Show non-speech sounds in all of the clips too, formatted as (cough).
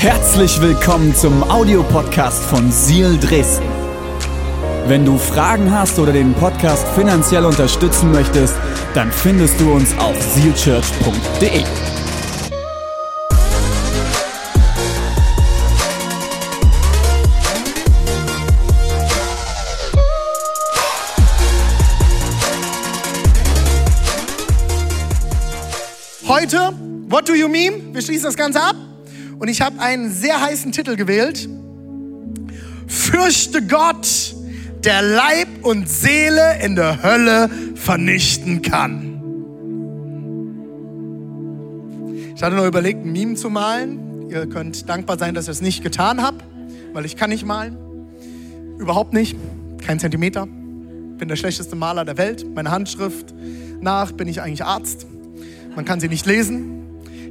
Herzlich willkommen zum Audiopodcast von Seal Dresden. Wenn du Fragen hast oder den Podcast finanziell unterstützen möchtest, dann findest du uns auf sealchurch.de. Heute, What Do You Mean? Wir schließen das Ganze ab. Und ich habe einen sehr heißen Titel gewählt. Fürchte Gott, der Leib und Seele in der Hölle vernichten kann. Ich hatte noch überlegt, ein Meme zu malen. Ihr könnt dankbar sein, dass ich es nicht getan habe, weil ich kann nicht malen. Überhaupt nicht. Kein Zentimeter. Bin der schlechteste Maler der Welt. Meine Handschrift nach bin ich eigentlich Arzt. Man kann sie nicht lesen.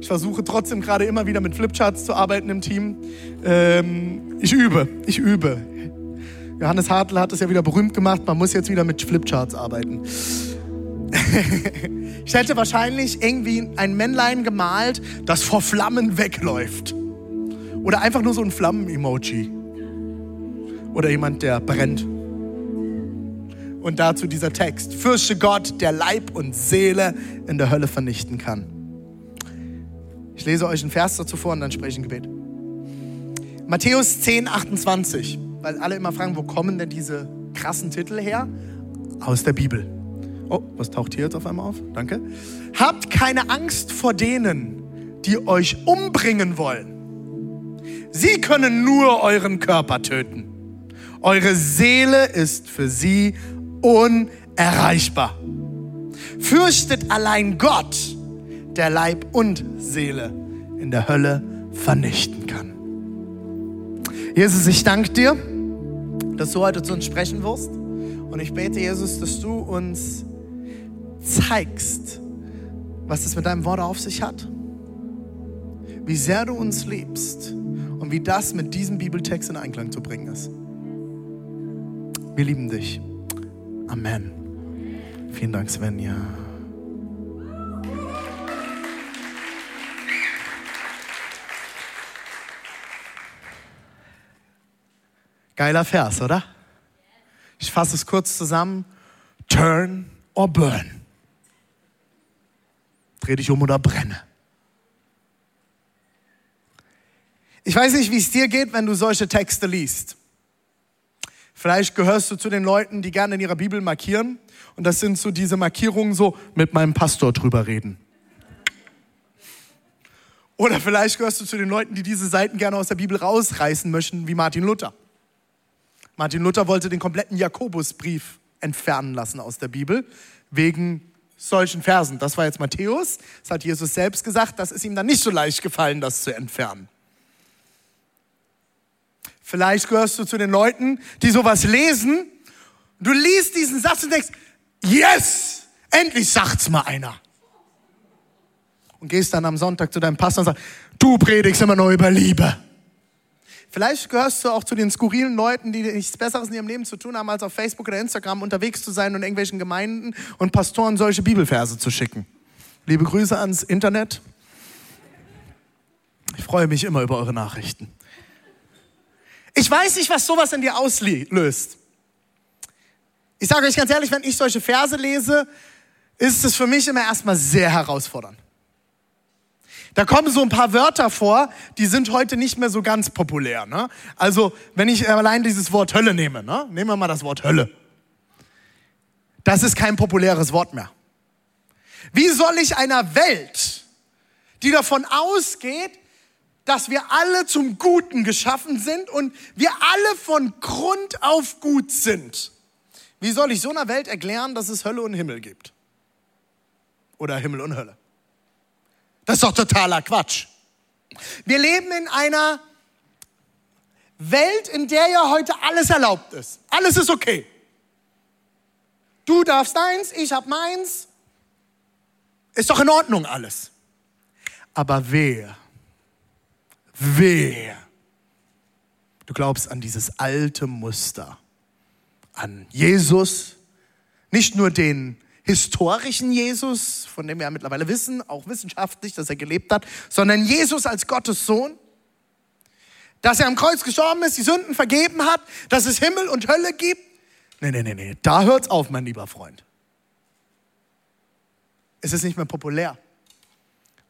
Ich versuche trotzdem gerade immer wieder mit Flipcharts zu arbeiten im Team. Ähm, ich übe, ich übe. Johannes Hartl hat es ja wieder berühmt gemacht, man muss jetzt wieder mit Flipcharts arbeiten. (laughs) ich hätte wahrscheinlich irgendwie ein Männlein gemalt, das vor Flammen wegläuft. Oder einfach nur so ein Flammen-Emoji. Oder jemand, der brennt. Und dazu dieser Text. Fürchte Gott, der Leib und Seele in der Hölle vernichten kann. Ich lese euch einen Vers dazu vor und dann spreche ich ein Gebet. Matthäus 10, 28. Weil alle immer fragen, wo kommen denn diese krassen Titel her? Aus der Bibel. Oh, was taucht hier jetzt auf einmal auf? Danke. Habt keine Angst vor denen, die euch umbringen wollen. Sie können nur euren Körper töten. Eure Seele ist für sie unerreichbar. Fürchtet allein Gott, der Leib und Seele in der Hölle vernichten kann. Jesus, ich danke dir, dass du heute zu uns sprechen wirst. Und ich bete, Jesus, dass du uns zeigst, was es mit deinem Wort auf sich hat. Wie sehr du uns liebst und wie das mit diesem Bibeltext in Einklang zu bringen ist. Wir lieben dich. Amen. Vielen Dank, Svenja. Geiler Vers, oder? Ich fasse es kurz zusammen. Turn or burn. Dreh dich um oder brenne. Ich weiß nicht, wie es dir geht, wenn du solche Texte liest. Vielleicht gehörst du zu den Leuten, die gerne in ihrer Bibel markieren. Und das sind so diese Markierungen so, mit meinem Pastor drüber reden. Oder vielleicht gehörst du zu den Leuten, die diese Seiten gerne aus der Bibel rausreißen möchten, wie Martin Luther. Martin Luther wollte den kompletten Jakobusbrief entfernen lassen aus der Bibel, wegen solchen Versen. Das war jetzt Matthäus, das hat Jesus selbst gesagt, das ist ihm dann nicht so leicht gefallen, das zu entfernen. Vielleicht gehörst du zu den Leuten, die sowas lesen. Du liest diesen Satz und denkst, yes, endlich sagt's mal einer. Und gehst dann am Sonntag zu deinem Pastor und sagst, du predigst immer nur über Liebe. Vielleicht gehörst du auch zu den skurrilen Leuten, die nichts Besseres in ihrem Leben zu tun haben, als auf Facebook oder Instagram unterwegs zu sein und irgendwelchen Gemeinden und Pastoren solche Bibelverse zu schicken. Liebe Grüße ans Internet. Ich freue mich immer über eure Nachrichten. Ich weiß nicht, was sowas in dir auslöst. Ich sage euch ganz ehrlich, wenn ich solche Verse lese, ist es für mich immer erstmal sehr herausfordernd. Da kommen so ein paar Wörter vor, die sind heute nicht mehr so ganz populär. Ne? Also, wenn ich allein dieses Wort Hölle nehme, ne? nehmen wir mal das Wort Hölle. Das ist kein populäres Wort mehr. Wie soll ich einer Welt, die davon ausgeht, dass wir alle zum Guten geschaffen sind und wir alle von Grund auf gut sind, wie soll ich so einer Welt erklären, dass es Hölle und Himmel gibt? Oder Himmel und Hölle? Das ist doch totaler Quatsch. Wir leben in einer Welt, in der ja heute alles erlaubt ist. Alles ist okay. Du darfst deins, ich hab meins. Ist doch in Ordnung alles. Aber wer, wer, du glaubst an dieses alte Muster, an Jesus, nicht nur den historischen Jesus, von dem wir ja mittlerweile wissen, auch wissenschaftlich, dass er gelebt hat, sondern Jesus als Gottes Sohn. Dass er am Kreuz gestorben ist, die Sünden vergeben hat, dass es Himmel und Hölle gibt. Nee, nee, nee, nee, da hört's auf, mein lieber Freund. Es ist nicht mehr populär.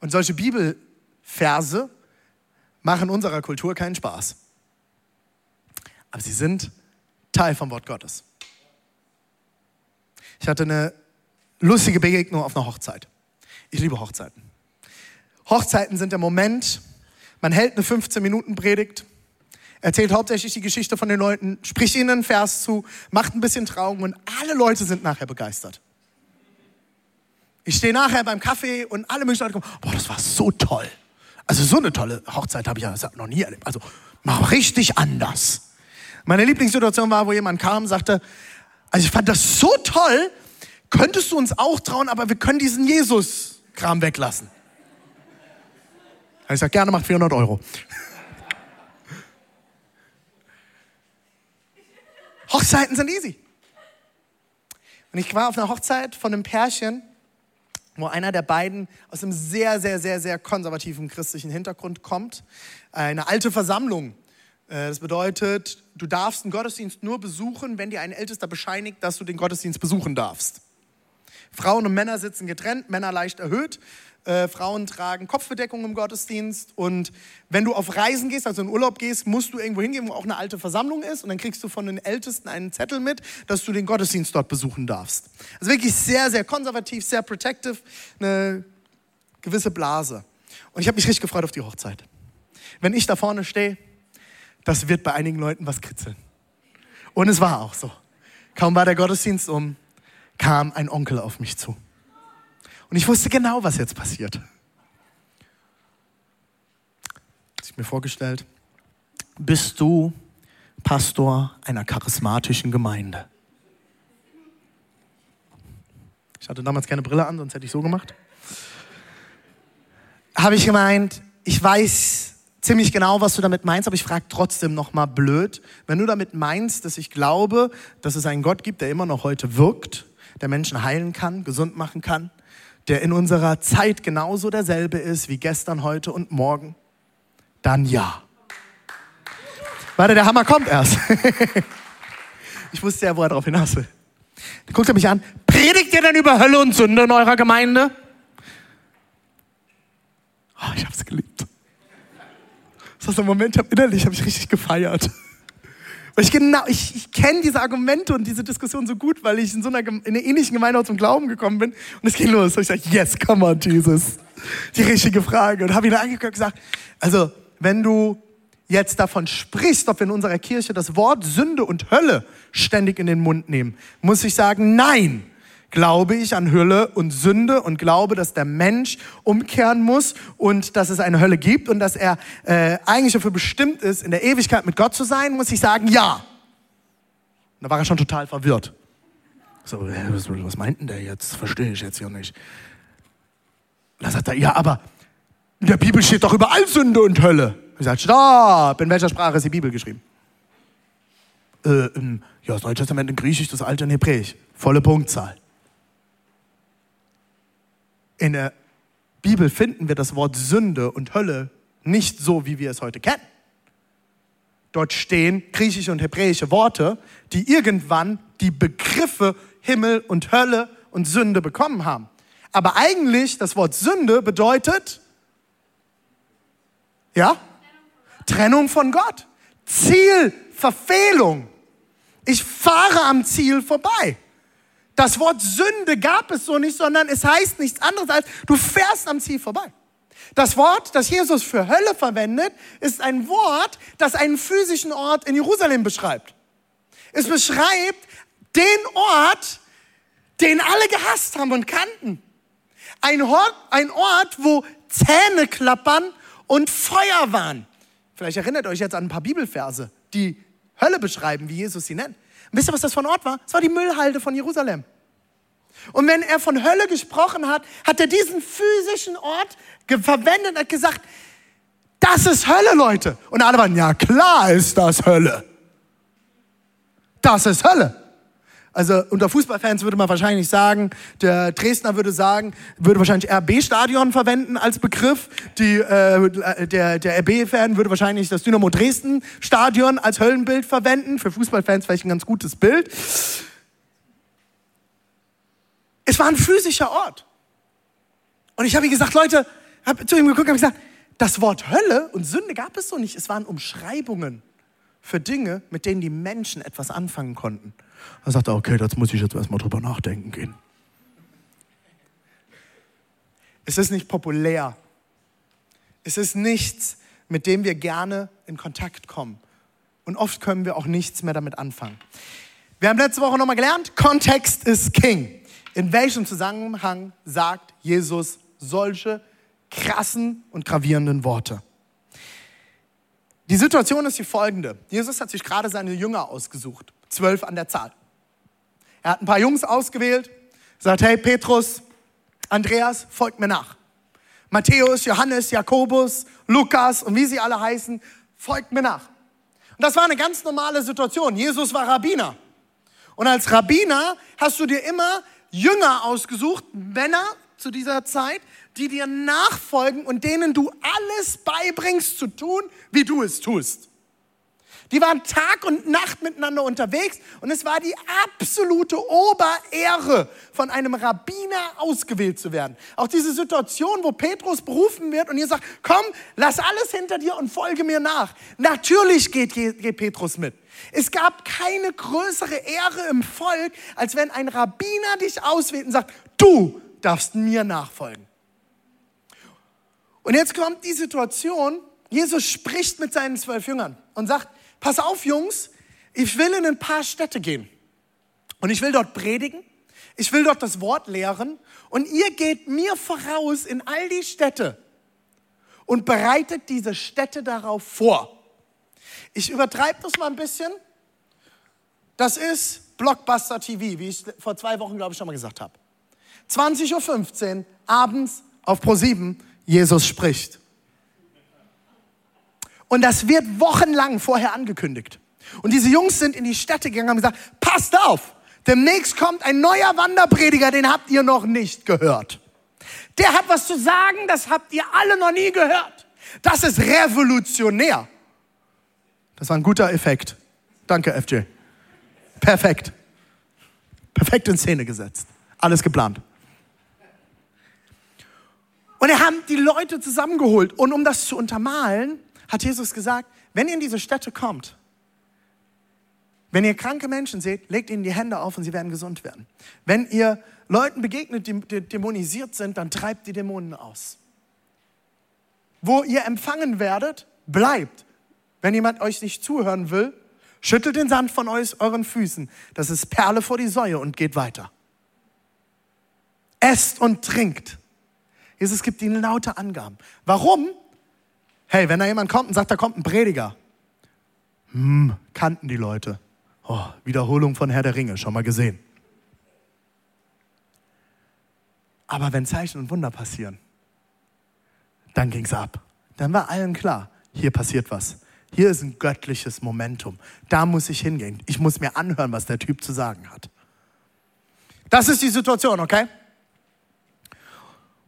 Und solche Bibelverse machen unserer Kultur keinen Spaß. Aber sie sind Teil vom Wort Gottes. Ich hatte eine lustige Begegnung auf einer Hochzeit. Ich liebe Hochzeiten. Hochzeiten sind der Moment, man hält eine 15-Minuten-Predigt, erzählt hauptsächlich die Geschichte von den Leuten, spricht ihnen einen Vers zu, macht ein bisschen Trauung und alle Leute sind nachher begeistert. Ich stehe nachher beim Kaffee und alle möglichen Leute kommen, boah, das war so toll. Also so eine tolle Hochzeit habe ich ja noch nie erlebt. Also mal richtig anders. Meine Lieblingssituation war, wo jemand kam und sagte, also ich fand das so toll, könntest du uns auch trauen, aber wir können diesen Jesus-Kram weglassen. Ich sage, gerne macht 400 Euro. (laughs) Hochzeiten sind easy. Und ich war auf einer Hochzeit von einem Pärchen, wo einer der beiden aus einem sehr, sehr, sehr, sehr konservativen christlichen Hintergrund kommt. Eine alte Versammlung. Äh, das bedeutet, du darfst einen Gottesdienst nur besuchen, wenn dir ein Ältester bescheinigt, dass du den Gottesdienst besuchen darfst. Frauen und Männer sitzen getrennt, Männer leicht erhöht. Äh, Frauen tragen Kopfbedeckung im Gottesdienst. Und wenn du auf Reisen gehst, also in Urlaub gehst, musst du irgendwo hingehen, wo auch eine alte Versammlung ist. Und dann kriegst du von den Ältesten einen Zettel mit, dass du den Gottesdienst dort besuchen darfst. Also wirklich sehr, sehr konservativ, sehr protective, eine gewisse Blase. Und ich habe mich richtig gefreut auf die Hochzeit. Wenn ich da vorne stehe, das wird bei einigen Leuten was kritzeln. Und es war auch so. Kaum war der Gottesdienst um, kam ein Onkel auf mich zu. Und ich wusste genau, was jetzt passiert. Ich mir vorgestellt, bist du Pastor einer charismatischen Gemeinde? Ich hatte damals keine Brille an, sonst hätte ich so gemacht. Habe ich gemeint, ich weiß ziemlich genau, was du damit meinst, aber ich frage trotzdem noch mal blöd, wenn du damit meinst, dass ich glaube, dass es einen Gott gibt, der immer noch heute wirkt, der Menschen heilen kann, gesund machen kann, der in unserer Zeit genauso derselbe ist wie gestern, heute und morgen, dann ja. Warte, der Hammer kommt erst. (laughs) ich wusste ja, wo er drauf hinaus will. Dann guckt er mich an. Predigt ihr denn über Hölle und Sünde in eurer Gemeinde? Oh, ich hab's geliebt. Das war so ein Moment, ich hab innerlich habe ich richtig gefeiert. Weil ich genau, ich, ich kenne diese Argumente und diese Diskussion so gut, weil ich in so einer, in einer ähnlichen Gemeinde zum Glauben gekommen bin. Und es ging los. Und ich sage, yes, come on, Jesus. Die richtige Frage. Und habe ihn angeguckt und gesagt, also, wenn du jetzt davon sprichst, ob wir in unserer Kirche das Wort Sünde und Hölle ständig in den Mund nehmen, muss ich sagen, nein glaube ich an Hölle und Sünde und glaube, dass der Mensch umkehren muss und dass es eine Hölle gibt und dass er äh, eigentlich dafür bestimmt ist, in der Ewigkeit mit Gott zu sein, muss ich sagen, ja. Und da war er schon total verwirrt. So, äh, was, was meint denn der jetzt? Verstehe ich jetzt hier nicht. Und dann sagt er, ja, aber in der Bibel steht doch überall Sünde und Hölle. Ich sage, stopp, in welcher Sprache ist die Bibel geschrieben? Äh, im, ja, das Neue Testament in Griechisch, das Alte in Hebräisch. Volle Punktzahl. In der Bibel finden wir das Wort Sünde und Hölle nicht so, wie wir es heute kennen. Dort stehen griechische und hebräische Worte, die irgendwann die Begriffe Himmel und Hölle und Sünde bekommen haben. Aber eigentlich das Wort Sünde bedeutet, ja, Trennung von Gott, Ziel, Verfehlung. Ich fahre am Ziel vorbei. Das Wort Sünde gab es so nicht, sondern es heißt nichts anderes als, du fährst am Ziel vorbei. Das Wort, das Jesus für Hölle verwendet, ist ein Wort, das einen physischen Ort in Jerusalem beschreibt. Es beschreibt den Ort, den alle gehasst haben und kannten. Ein Ort, ein Ort, wo Zähne klappern und Feuer waren. Vielleicht erinnert euch jetzt an ein paar Bibelverse, die Hölle beschreiben, wie Jesus sie nennt. Und wisst ihr, was das für ein Ort war? Es war die Müllhalde von Jerusalem. Und wenn er von Hölle gesprochen hat, hat er diesen physischen Ort verwendet und hat gesagt, das ist Hölle, Leute. Und alle waren, ja klar ist das Hölle. Das ist Hölle. Also unter Fußballfans würde man wahrscheinlich sagen, der Dresdner würde sagen, würde wahrscheinlich RB-Stadion verwenden als Begriff. Die, äh, der der RB-Fan würde wahrscheinlich das Dynamo Dresden-Stadion als Höllenbild verwenden. Für Fußballfans vielleicht ein ganz gutes Bild. Es war ein physischer Ort. Und ich habe ihm gesagt, Leute, habe zu ihm geguckt und gesagt, das Wort Hölle und Sünde gab es so nicht. Es waren Umschreibungen für Dinge, mit denen die Menschen etwas anfangen konnten. Er sagte, okay, das muss ich jetzt erstmal drüber nachdenken gehen. Es ist nicht populär. Es ist nichts, mit dem wir gerne in Kontakt kommen. Und oft können wir auch nichts mehr damit anfangen. Wir haben letzte Woche nochmal gelernt, Kontext ist King. In welchem Zusammenhang sagt Jesus solche krassen und gravierenden Worte? Die Situation ist die folgende. Jesus hat sich gerade seine Jünger ausgesucht, zwölf an der Zahl. Er hat ein paar Jungs ausgewählt, sagt, hey Petrus, Andreas, folgt mir nach. Matthäus, Johannes, Jakobus, Lukas und wie sie alle heißen, folgt mir nach. Und das war eine ganz normale Situation. Jesus war Rabbiner. Und als Rabbiner hast du dir immer Jünger ausgesucht, Männer zu dieser Zeit, die dir nachfolgen und denen du alles beibringst zu tun, wie du es tust. Die waren Tag und Nacht miteinander unterwegs und es war die absolute Oberehre, von einem Rabbiner ausgewählt zu werden. Auch diese Situation, wo Petrus berufen wird und ihr sagt, komm, lass alles hinter dir und folge mir nach. Natürlich geht, geht Petrus mit. Es gab keine größere Ehre im Volk, als wenn ein Rabbiner dich auswählt und sagt, du darfst mir nachfolgen. Und jetzt kommt die Situation, Jesus spricht mit seinen zwölf Jüngern und sagt, pass auf Jungs, ich will in ein paar Städte gehen und ich will dort predigen, ich will dort das Wort lehren und ihr geht mir voraus in all die Städte und bereitet diese Städte darauf vor. Ich übertreibe das mal ein bisschen. Das ist Blockbuster TV, wie ich vor zwei Wochen, glaube ich, schon mal gesagt habe. 20.15 Uhr abends auf Pro7, Jesus spricht. Und das wird wochenlang vorher angekündigt. Und diese Jungs sind in die Städte gegangen und haben gesagt, passt auf, demnächst kommt ein neuer Wanderprediger, den habt ihr noch nicht gehört. Der hat was zu sagen, das habt ihr alle noch nie gehört. Das ist revolutionär. Das war ein guter Effekt. Danke, FJ. Perfekt. Perfekt in Szene gesetzt. Alles geplant. Und er haben die Leute zusammengeholt. Und um das zu untermalen, hat Jesus gesagt, wenn ihr in diese Städte kommt, wenn ihr kranke Menschen seht, legt ihnen die Hände auf und sie werden gesund werden. Wenn ihr Leuten begegnet, die dämonisiert sind, dann treibt die Dämonen aus. Wo ihr empfangen werdet, bleibt. Wenn jemand euch nicht zuhören will, schüttelt den Sand von euren Füßen. Das ist Perle vor die Säue und geht weiter. Esst und trinkt. Jesus gibt ihnen laute Angaben. Warum? Hey, wenn da jemand kommt und sagt, da kommt ein Prediger. Hm, kannten die Leute. Oh, Wiederholung von Herr der Ringe, schon mal gesehen. Aber wenn Zeichen und Wunder passieren, dann ging es ab. Dann war allen klar, hier passiert was. Hier ist ein göttliches Momentum. Da muss ich hingehen. Ich muss mir anhören, was der Typ zu sagen hat. Das ist die Situation, okay?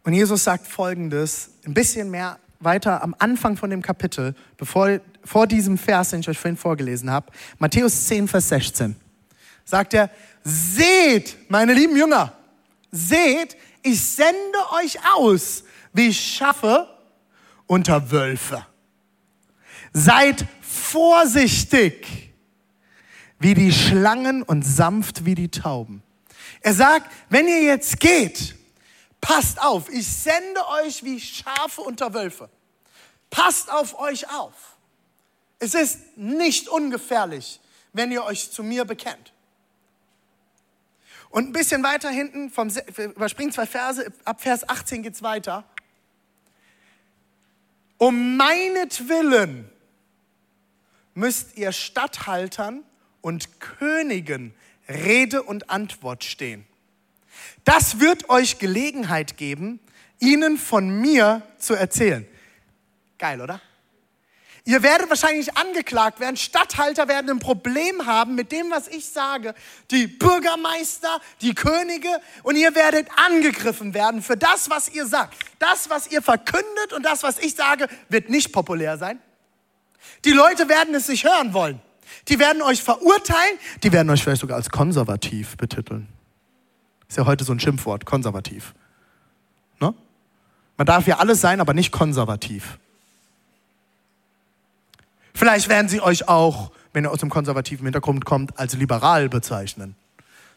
Und Jesus sagt folgendes, ein bisschen mehr weiter am Anfang von dem Kapitel, bevor, vor diesem Vers, den ich euch vorhin vorgelesen habe, Matthäus 10, Vers 16, sagt er, seht, meine lieben Jünger, seht, ich sende euch aus wie Schafe unter Wölfe. Seid vorsichtig wie die Schlangen und sanft wie die Tauben. Er sagt, wenn ihr jetzt geht, passt auf, ich sende euch wie Schafe unter Wölfe. Passt auf euch auf. Es ist nicht ungefährlich, wenn ihr euch zu mir bekennt. Und ein bisschen weiter hinten, vom, überspringen zwei Verse, ab Vers 18 geht es weiter. Um meinetwillen müsst ihr Statthaltern und Königen Rede und Antwort stehen. Das wird euch Gelegenheit geben, ihnen von mir zu erzählen. Geil, oder? Ihr werdet wahrscheinlich angeklagt werden. Stadthalter werden ein Problem haben mit dem, was ich sage. Die Bürgermeister, die Könige. Und ihr werdet angegriffen werden für das, was ihr sagt. Das, was ihr verkündet und das, was ich sage, wird nicht populär sein. Die Leute werden es nicht hören wollen. Die werden euch verurteilen. Die werden euch vielleicht sogar als konservativ betiteln. Ist ja heute so ein Schimpfwort, konservativ. Ne? Man darf ja alles sein, aber nicht konservativ. Vielleicht werden sie euch auch, wenn ihr aus dem konservativen Hintergrund kommt, als liberal bezeichnen.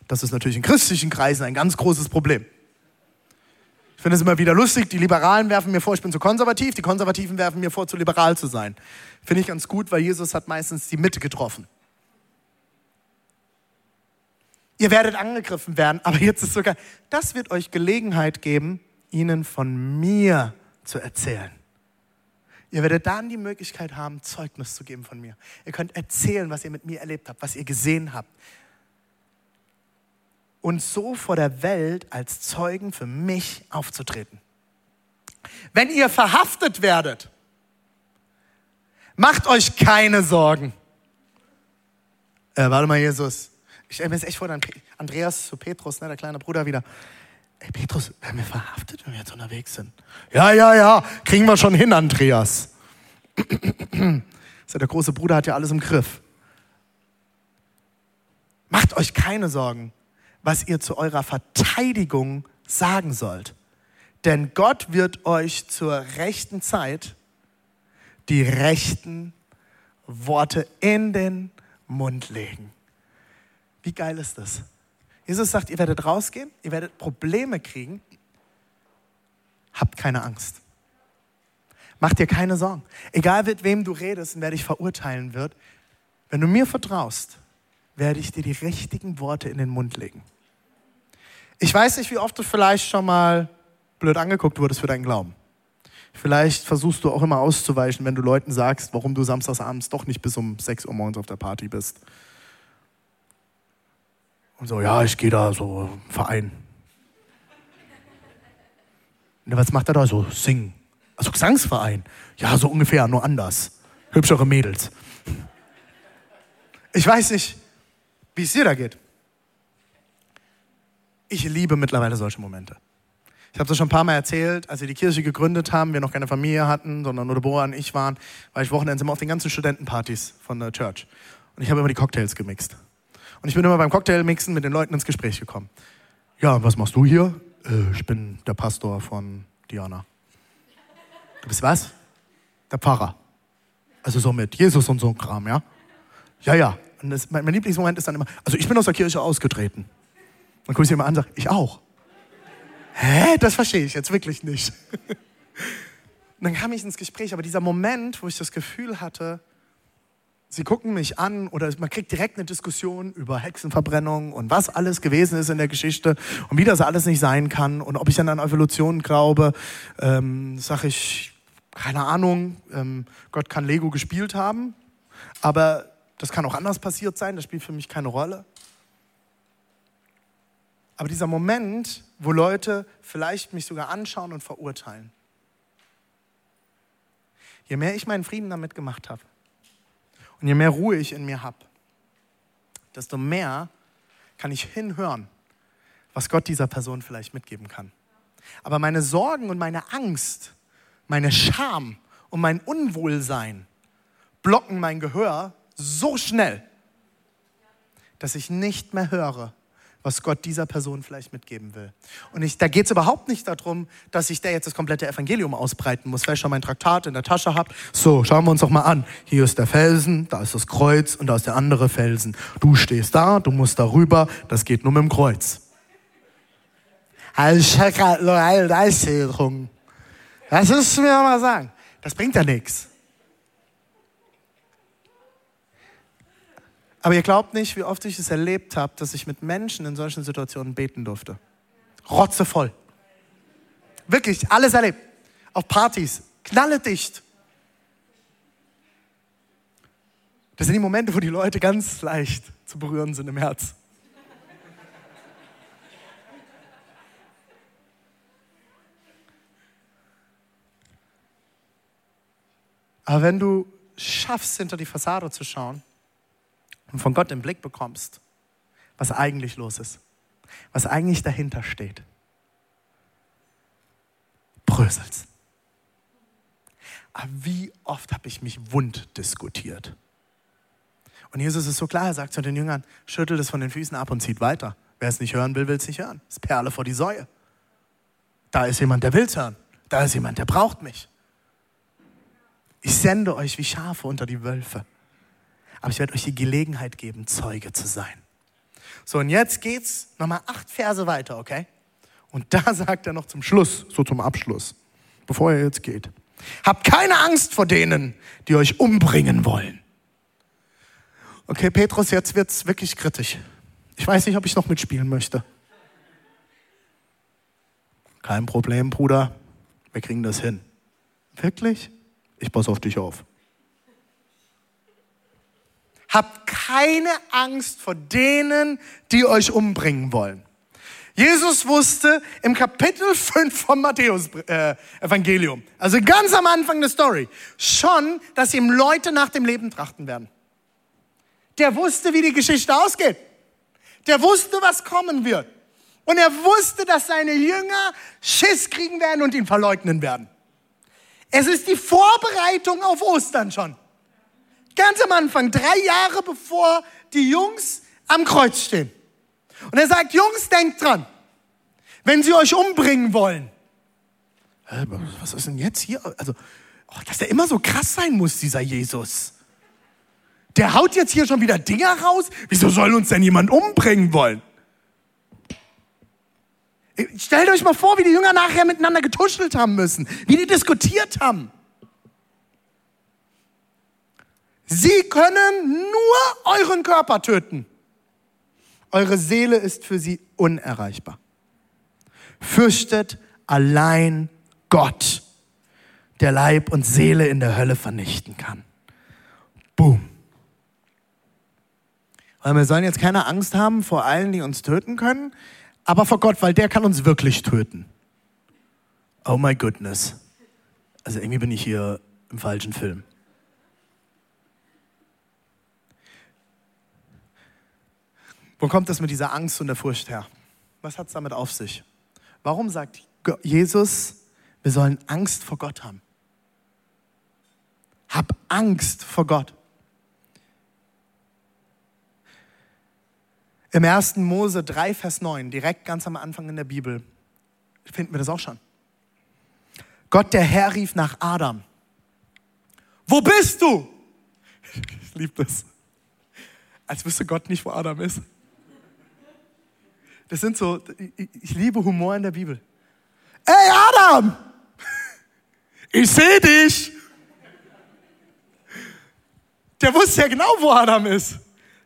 Das ist natürlich in christlichen Kreisen ein ganz großes Problem. Ich finde es immer wieder lustig, die Liberalen werfen mir vor, ich bin zu konservativ, die Konservativen werfen mir vor, zu liberal zu sein. Finde ich ganz gut, weil Jesus hat meistens die Mitte getroffen. Ihr werdet angegriffen werden, aber jetzt ist sogar, das wird euch Gelegenheit geben, ihnen von mir zu erzählen. Ihr werdet dann die Möglichkeit haben, Zeugnis zu geben von mir. Ihr könnt erzählen, was ihr mit mir erlebt habt, was ihr gesehen habt. Und so vor der Welt als Zeugen für mich aufzutreten. Wenn ihr verhaftet werdet, macht euch keine Sorgen. Äh, warte mal, Jesus. Ich stelle mir jetzt echt vor, Andreas zu Petrus, ne, der kleine Bruder wieder. Ey, Petrus, werden wir verhaftet, wenn wir jetzt unterwegs sind? Ja, ja, ja, kriegen wir schon hin, Andreas. (clears throat) Also der große Bruder hat ja alles im Griff. Macht euch keine Sorgen, was ihr zu eurer Verteidigung sagen sollt. Denn Gott wird euch zur rechten Zeit die rechten Worte in den Mund legen. Wie geil ist das? Jesus sagt, ihr werdet rausgehen, ihr werdet Probleme kriegen. Habt keine Angst. Mach dir keine Sorgen. Egal mit wem du redest und wer dich verurteilen wird, wenn du mir vertraust, werde ich dir die richtigen Worte in den Mund legen. Ich weiß nicht, wie oft du vielleicht schon mal blöd angeguckt wurdest für deinen Glauben. Vielleicht versuchst du auch immer auszuweichen, wenn du Leuten sagst, warum du samstagsabends doch nicht bis um 6 Uhr morgens auf der Party bist. Und so, ja, ich gehe da so Verein. Und was macht er da so? Singen. Also Gesangsverein. Ja, so ungefähr, nur anders. Hübschere Mädels. Ich weiß nicht, wie es dir da geht. Ich liebe mittlerweile solche Momente. Ich habe das schon ein paar Mal erzählt, als wir die Kirche gegründet haben, wir noch keine Familie hatten, sondern nur Deborah und ich waren, war ich Wochenends immer auf den ganzen Studentenpartys von der Church. Und ich habe immer die Cocktails gemixt. Und ich bin immer beim Cocktailmixen mit den Leuten ins Gespräch gekommen. Ja, was machst du hier? Äh, ich bin der Pastor von Diana. Du bist was? Der Pfarrer. Also so mit Jesus und so ein Kram, ja? Ja, ja. Und das, mein, mein, Lieblingsmoment ist dann immer, also ich bin aus der Kirche ausgetreten. Dann gucke ich sie immer an und sage, ich auch. Hä? Das verstehe ich jetzt wirklich nicht. und (laughs) dann kam ich ins Gespräch, aber dieser Moment, wo ich das Gefühl hatte, Sie gucken mich an oder man kriegt direkt eine Diskussion über Hexenverbrennung und was alles gewesen ist in der Geschichte und wie das alles nicht sein kann und ob ich dann an Evolution glaube, ähm, sage ich, keine Ahnung, ähm, Gott kann Lego gespielt haben, aber das kann auch anders passiert sein, das spielt für mich keine Rolle. Aber dieser Moment, wo Leute vielleicht mich sogar anschauen und verurteilen, je mehr ich meinen Frieden damit gemacht habe, und je mehr Ruhe ich in mir habe, desto mehr kann ich hinhören, was Gott dieser Person vielleicht mitgeben kann. Aber meine Sorgen und meine Angst, meine Scham und mein Unwohlsein blocken mein Gehör so schnell, dass ich nicht mehr höre, was Gott dieser Person vielleicht mitgeben will. Und ich, da geht es überhaupt nicht darum, dass ich da jetzt das komplette Evangelium ausbreiten muss, weil ich schon mein Traktat in der Tasche habe. So, schauen wir uns doch mal an. Hier ist der Felsen, da ist das Kreuz und da ist der andere Felsen. Du stehst da, du musst darüber, das geht nur mit dem Kreuz. Das du mir mal sagen. Das bringt ja nichts. Aber ihr glaubt nicht, wie oft ich es erlebt habe, dass ich mit Menschen in solchen Situationen beten durfte. Rotzevoll. Wirklich, alles erlebt. Auf Partys, knalledicht. Das sind die Momente, wo die Leute ganz leicht zu berühren sind im Herz. Aber wenn du schaffst, hinter die Fassade zu schauen und von Gott den Blick bekommst, was eigentlich los ist, was eigentlich dahinter steht, bröselst. Aber wie oft habe ich mich wund diskutiert? Und Jesus ist so klar, er sagt zu den Jüngern, schüttelt es von den Füßen ab und zieht weiter. Wer es nicht hören will, will es nicht hören. Das ist Perle vor die Säue. Da ist jemand, der will es hören. Da ist jemand, der braucht mich. Ich sende euch wie Schafe unter die Wölfe. Aber ich werde euch die Gelegenheit geben, Zeuge zu sein. So, und jetzt geht's nochmal acht Verse weiter, okay? Und da (laughs) sagt er noch zum Schluss, so zum Abschluss, bevor er jetzt geht. Habt keine Angst vor denen, die euch umbringen wollen. Okay, Petrus, jetzt wird's wirklich kritisch. Ich weiß nicht, ob ich noch mitspielen möchte. Kein Problem, Bruder. Wir kriegen das hin. Wirklich? Ich passe auf dich auf. Habt keine Angst vor denen, die euch umbringen wollen. Jesus wusste im Kapitel (laughs) 5 vom Matthäus-Evangelium, äh, also ganz am Anfang der Story, schon, dass ihm Leute nach dem Leben trachten werden. Der wusste, wie die Geschichte ausgeht. Der wusste, was kommen wird. Und er wusste, dass seine Jünger Schiss kriegen werden und ihn verleugnen werden. Es ist die Vorbereitung auf Ostern schon. Ganz am Anfang, drei Jahre bevor die Jungs am Kreuz stehen. Und er sagt, Jungs, denkt dran, wenn sie euch umbringen wollen. Was ist denn jetzt hier? Also, oh, dass der immer so krass sein muss, dieser Jesus. Der haut jetzt hier schon wieder Dinger raus. Wieso soll uns denn jemand umbringen wollen? Stellt euch mal vor, wie die Jünger nachher miteinander getuschelt haben müssen, wie die diskutiert haben. Sie können nur euren Körper töten. Eure Seele ist für sie unerreichbar. Fürchtet allein Gott, der Leib und Seele in der Hölle vernichten kann. Boom. Weil wir sollen jetzt keine Angst haben vor allen, die uns töten können, aber vor Gott, weil der kann uns wirklich töten. Oh my goodness. Also irgendwie bin ich hier im falschen Film. Wo kommt das mit dieser Angst und der Furcht her? Was hat es damit auf sich? Warum sagt Jesus, wir sollen Angst vor Gott haben? Hab Angst vor Gott. Im 1. Mose 3, Vers 9, direkt ganz am Anfang in der Bibel, finden wir das auch schon. Gott, der Herr, rief nach Adam. Wo bist du? (laughs) Ich liebe das. Als wüsste Gott nicht, wo Adam ist. Das sind so, ich liebe Humor in der Bibel. Ey, Adam! (laughs) Ich sehe dich! Der wusste ja genau, wo Adam ist.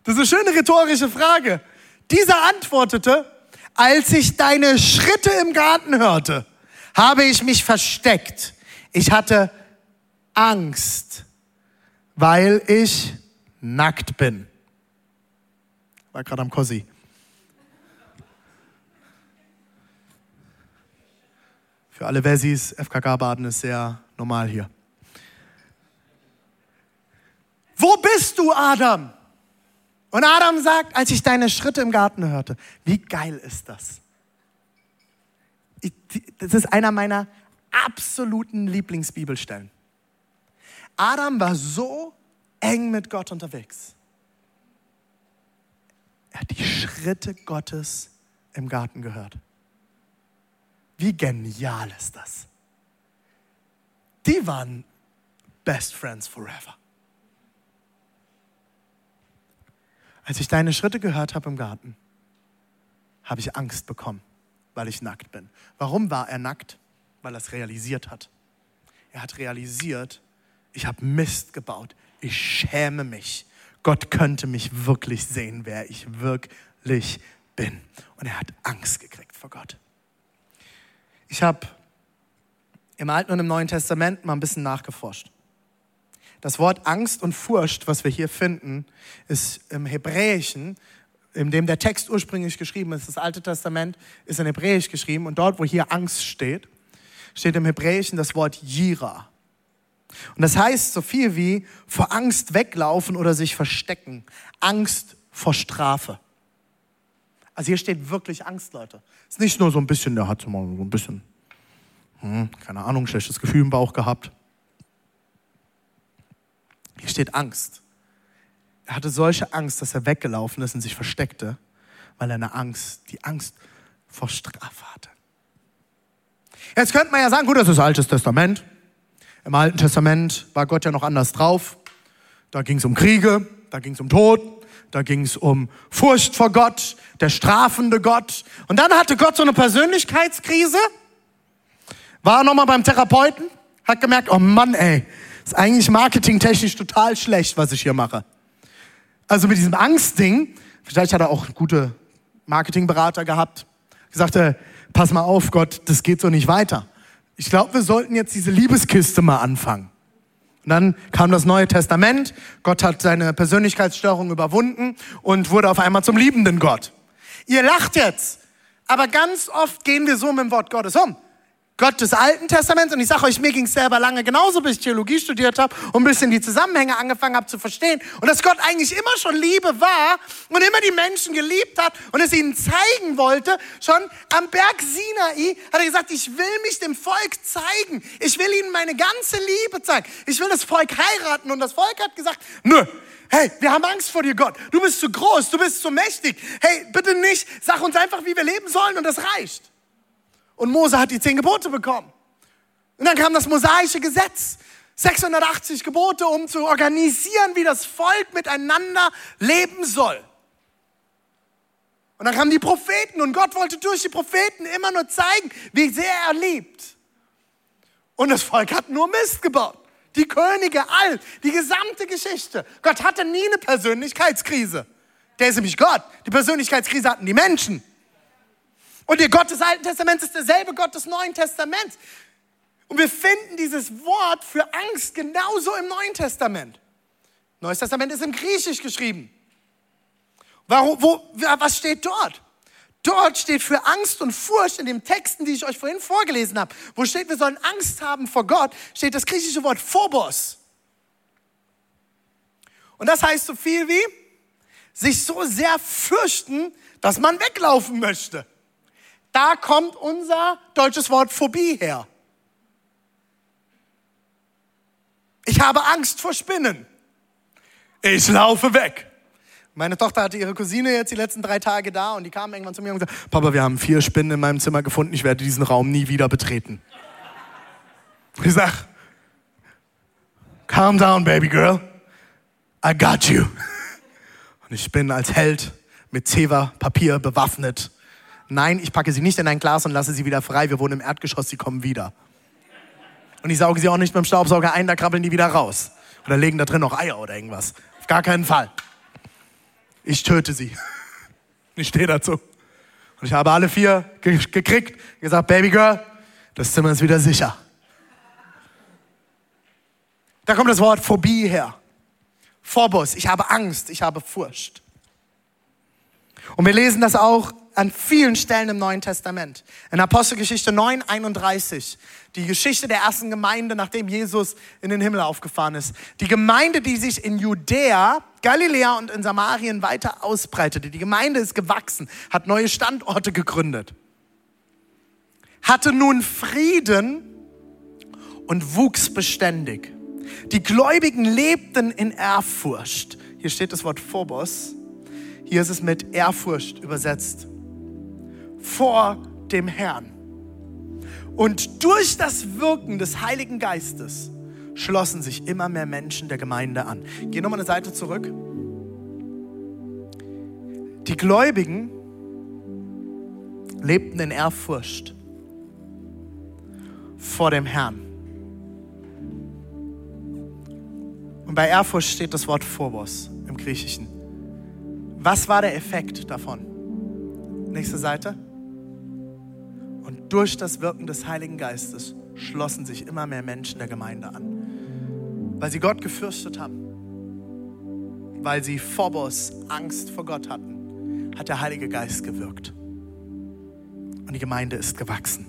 Das ist eine schöne rhetorische Frage. Dieser antwortete, als ich deine Schritte im Garten hörte, habe ich mich versteckt. Ich hatte Angst, weil ich nackt bin. War gerade am Kossi. Für alle Wessis, FKK-Baden ist sehr normal hier. Wo bist du, Adam? Und Adam sagt, als ich deine Schritte im Garten hörte, wie geil ist das? Das ist einer meiner absoluten Lieblingsbibelstellen. Adam war so eng mit Gott unterwegs. Er hat die Schritte Gottes im Garten gehört. Wie genial ist das? Die waren Best Friends Forever. Als ich deine Schritte gehört habe im Garten, habe ich Angst bekommen, weil ich nackt bin. Warum war er nackt? Weil er es realisiert hat. Er hat realisiert, ich habe Mist gebaut. Ich schäme mich. Gott könnte mich wirklich sehen, wer ich wirklich bin. Und er hat Angst gekriegt vor Gott. Ich habe im Alten und im Neuen Testament mal ein bisschen nachgeforscht. Das Wort Angst und Furcht, was wir hier finden, ist im Hebräischen, in dem der Text ursprünglich geschrieben ist. Das Alte Testament ist in Hebräisch geschrieben und dort, wo hier Angst steht, steht im Hebräischen das Wort Jira. Und das heißt so viel wie vor Angst weglaufen oder sich verstecken. Angst vor Strafe. Also hier steht wirklich Angst, Leute. Es ist nicht nur so ein bisschen, der hat so ein bisschen, hm, keine Ahnung, schlechtes Gefühl im Bauch gehabt. Hier steht Angst. Er hatte solche Angst, dass er weggelaufen ist und sich versteckte, weil er eine Angst, die Angst vor Strafe hatte. Jetzt könnte man ja sagen, gut, das ist Altes Testament. Im Alten Testament war Gott ja noch anders drauf. Da ging es um Kriege, da ging es um Tod, da ging es um Furcht vor Gott, der strafende Gott. Und dann hatte Gott so eine Persönlichkeitskrise, war nochmal beim Therapeuten, hat gemerkt, oh Mann, ey, ist eigentlich marketingtechnisch total schlecht, was ich hier mache. Also mit diesem Angstding, vielleicht hat er auch gute Marketingberater gehabt, gesagt, äh, pass mal auf, Gott, das geht so nicht weiter. Ich glaube, wir sollten jetzt diese Liebeskiste mal anfangen. Und dann kam das Neue Testament. Gott hat seine Persönlichkeitsstörung überwunden und wurde auf einmal zum liebenden Gott. Ihr lacht jetzt, aber ganz oft gehen wir so mit dem Wort Gottes um. Gott des Alten Testaments. Und ich sage euch, mir ging es selber lange genauso, bis ich Theologie studiert habe und ein bisschen die Zusammenhänge angefangen habe zu verstehen. Und dass Gott eigentlich immer schon Liebe war und immer die Menschen geliebt hat und es ihnen zeigen wollte. Schon am Berg Sinai hat er gesagt, ich will mich dem Volk zeigen. Ich will ihnen meine ganze Liebe zeigen. Ich will das Volk heiraten. Und das Volk hat gesagt, nö, Hey, wir haben Angst vor dir, Gott. Du bist zu groß, du bist zu mächtig. Hey, bitte nicht, sag uns einfach, wie wir leben sollen und das reicht. Und Mose hat die zehn Gebote bekommen. Und dann kam das mosaische Gesetz. 680 Gebote, um zu organisieren, wie das Volk miteinander leben soll. Und dann kamen die Propheten und Gott wollte durch die Propheten immer nur zeigen, wie sehr er liebt. Und das Volk hat nur Mist gebaut. Die Könige, all, die gesamte Geschichte. Gott hatte nie eine Persönlichkeitskrise. Der ist nämlich Gott. Die Persönlichkeitskrise hatten die Menschen. Und der Gott des Alten Testaments ist derselbe Gott des Neuen Testaments. Und wir finden dieses Wort für Angst genauso im Neuen Testament. Neues Testament ist im Griechisch geschrieben. Warum, wo, was steht dort? Dort steht für Angst und Furcht in den Texten, die ich euch vorhin vorgelesen habe, wo steht, wir sollen Angst haben vor Gott, steht das griechische Wort Phobos. Und das heißt so viel wie sich so sehr fürchten, dass man weglaufen möchte. Da kommt unser deutsches Wort Phobie her. Ich habe Angst vor Spinnen. Ich laufe weg. Meine Tochter hatte ihre Cousine jetzt die letzten drei Tage da und die kam irgendwann zu mir und gesagt, Papa, wir haben vier Spinnen in meinem Zimmer gefunden, ich werde diesen Raum nie wieder betreten. Ich sag, calm down, baby girl. I got you. Und ich bin als Held mit Zewa-Papier bewaffnet Nein, ich packe sie nicht in ein Glas und lasse sie wieder frei. Wir wohnen im Erdgeschoss, sie kommen wieder. Und ich sauge sie auch nicht mit dem Staubsauger ein, da krabbeln die wieder raus. Oder legen da drin noch Eier oder irgendwas. Auf gar keinen Fall. Ich töte sie. (laughs) Ich stehe dazu. Und ich habe alle vier ge gekriegt, gesagt, Baby Girl, das Zimmer ist wieder sicher. Da kommt das Wort Phobie her. Phobos, ich habe Angst, ich habe Furcht. Und wir lesen das auch an vielen Stellen im Neuen Testament. In Apostelgeschichte 9, 31, die Geschichte der ersten Gemeinde, nachdem Jesus in den Himmel aufgefahren ist. Die Gemeinde, die sich in Judäa, Galiläa und in Samarien weiter ausbreitete. Die Gemeinde ist gewachsen, hat neue Standorte gegründet, hatte nun Frieden und wuchs beständig. Die Gläubigen lebten in Ehrfurcht. Hier steht das Wort Phobos. Hier ist es mit Ehrfurcht übersetzt vor dem Herrn. Und durch das Wirken des Heiligen Geistes schlossen sich immer mehr Menschen der Gemeinde an. Geh nochmal eine Seite zurück. Die Gläubigen lebten in Ehrfurcht vor dem Herrn. Und bei Ehrfurcht steht das Wort Phobos im Griechischen. Was war der Effekt davon? Nächste Seite. Durch das Wirken des Heiligen Geistes schlossen sich immer mehr Menschen der Gemeinde an, weil sie Gott gefürchtet haben, weil sie Phobos Angst vor Gott hatten, hat der Heilige Geist gewirkt. Und die Gemeinde ist gewachsen.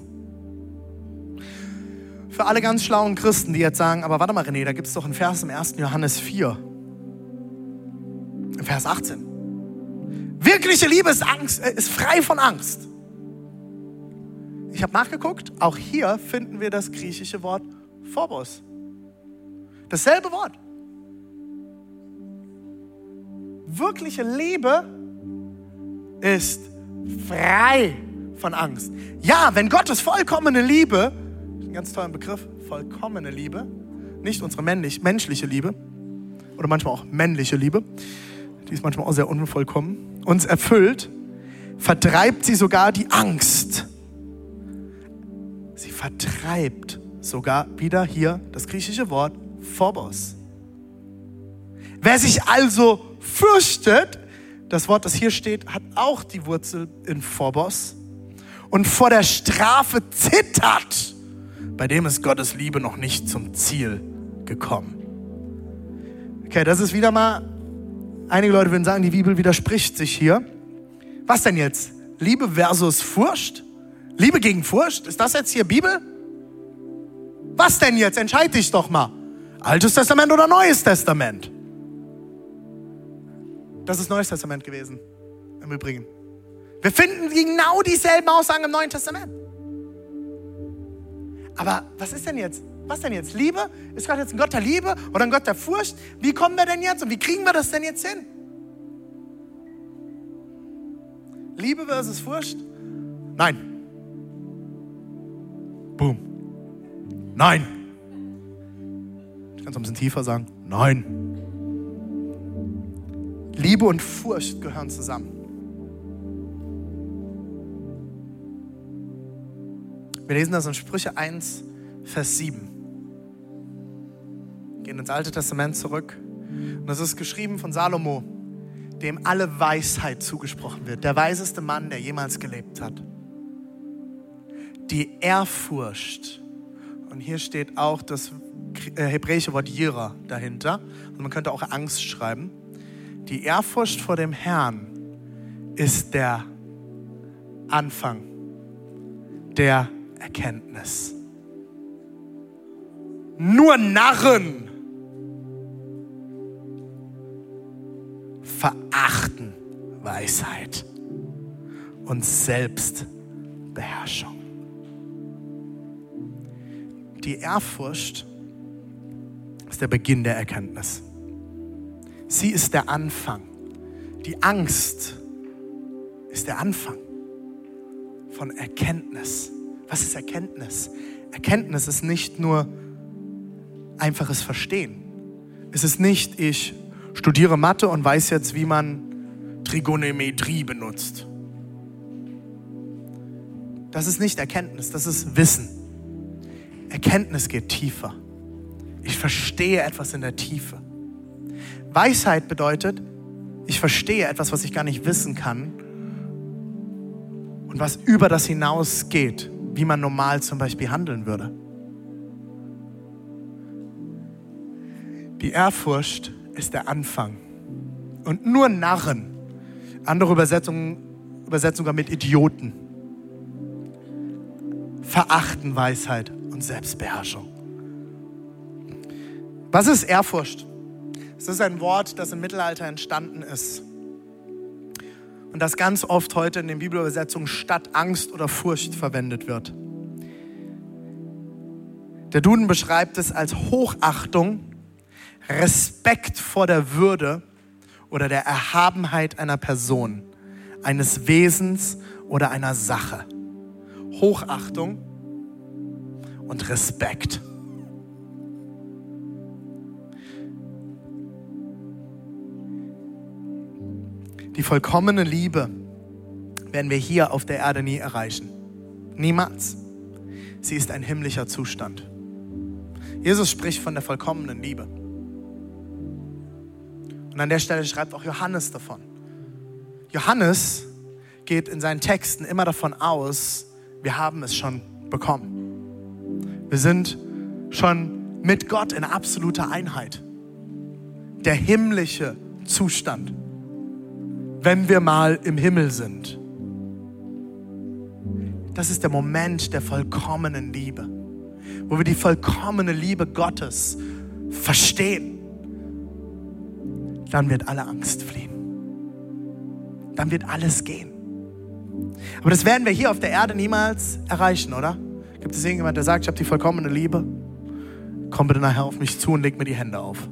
Für alle ganz schlauen Christen, die jetzt sagen, aber warte mal René, da gibt es doch einen Vers im 1. Johannes 4. Im Vers 18. Wirkliche Liebe ist, Angst, äh, ist frei von Angst. Ich habe nachgeguckt, auch hier finden wir das griechische Wort Phobos. Dasselbe Wort. Wirkliche Liebe ist frei von Angst. Ja, wenn Gottes vollkommene Liebe, ein ganz toller Begriff, vollkommene Liebe, nicht unsere männlich, menschliche Liebe oder manchmal auch männliche Liebe, die ist manchmal auch sehr unvollkommen, uns erfüllt, vertreibt sie sogar die Angst. Vertreibt sogar wieder hier das griechische Wort Phobos. Wer sich also fürchtet, das Wort, das hier steht, hat auch die Wurzel in Phobos und vor der Strafe zittert, bei dem ist Gottes Liebe noch nicht zum Ziel gekommen. Okay, das ist wieder mal, einige Leute würden sagen, die Bibel widerspricht sich hier. Was denn jetzt? Liebe versus Furcht? Liebe gegen Furcht? Ist das jetzt hier Bibel? Was denn jetzt? Entscheid dich doch mal. Altes Testament oder Neues Testament? Das ist Neues Testament gewesen, im Übrigen. Wir finden genau dieselben Aussagen im Neuen Testament. Aber was ist denn jetzt? Was denn jetzt? Liebe? Ist Gott jetzt ein Gott der Liebe oder ein Gott der Furcht? Wie kommen wir denn jetzt und wie kriegen wir das denn jetzt hin? Liebe versus Furcht? Nein. Boom. Nein. Ich kann es ein bisschen tiefer sagen. Nein. Liebe und Furcht gehören zusammen. Wir lesen das in Sprüche 1, Vers 7. Gehen ins Alte Testament zurück. Und das ist geschrieben von Salomo, dem alle Weisheit zugesprochen wird. Der weiseste Mann, der jemals gelebt hat. Die Ehrfurcht. Und hier steht auch das hebräische Wort Jira dahinter. Und man könnte auch Angst schreiben die Ehrfurcht vor dem Herrn ist der Anfang der Erkenntnis. Nur Narren verachten Weisheit und Selbstbeherrschung. Die Ehrfurcht ist der Beginn der Erkenntnis. Sie ist der Anfang. Die Angst ist der Anfang von Erkenntnis. Was ist Erkenntnis? Erkenntnis ist nicht nur einfaches Verstehen. Es ist nicht, ich studiere Mathe und weiß jetzt, wie man Trigonometrie benutzt. Das ist nicht Erkenntnis, das ist Wissen. Erkenntnis geht tiefer. Ich verstehe etwas in der Tiefe. Weisheit bedeutet, ich verstehe etwas, was ich gar nicht wissen kann und was über das hinausgeht, wie man normal zum Beispiel handeln würde. Die Ehrfurcht ist der Anfang. Und nur Narren, andere Übersetzungen, Übersetzungen mit Idioten, verachten Weisheit und Selbstbeherrschung. Was ist Ehrfurcht? Es ist ein Wort, das im Mittelalter entstanden ist und das ganz oft heute in den Bibelübersetzungen statt Angst oder Furcht verwendet wird. Der Duden beschreibt es als Hochachtung, Respekt vor der Würde oder der Erhabenheit einer Person, eines Wesens oder einer Sache. Hochachtung und Respekt. Die vollkommene Liebe werden wir hier auf der Erde nie erreichen. Niemals. Sie ist ein himmlischer Zustand. Jesus spricht von der vollkommenen Liebe. Und an der Stelle schreibt auch Johannes davon. Johannes geht in seinen Texten immer davon aus, wir haben es schon bekommen. Wir sind schon mit Gott in absoluter Einheit. Der himmlische Zustand wenn wir mal im Himmel sind. Das ist der Moment der vollkommenen Liebe, wo wir die vollkommene Liebe Gottes verstehen, dann wird alle Angst fliehen. Dann wird alles gehen. Aber das werden wir hier auf der Erde niemals erreichen, oder? Gibt es irgendjemand, der sagt, ich habe die vollkommene Liebe? Komm bitte nachher auf mich zu und leg mir die Hände auf.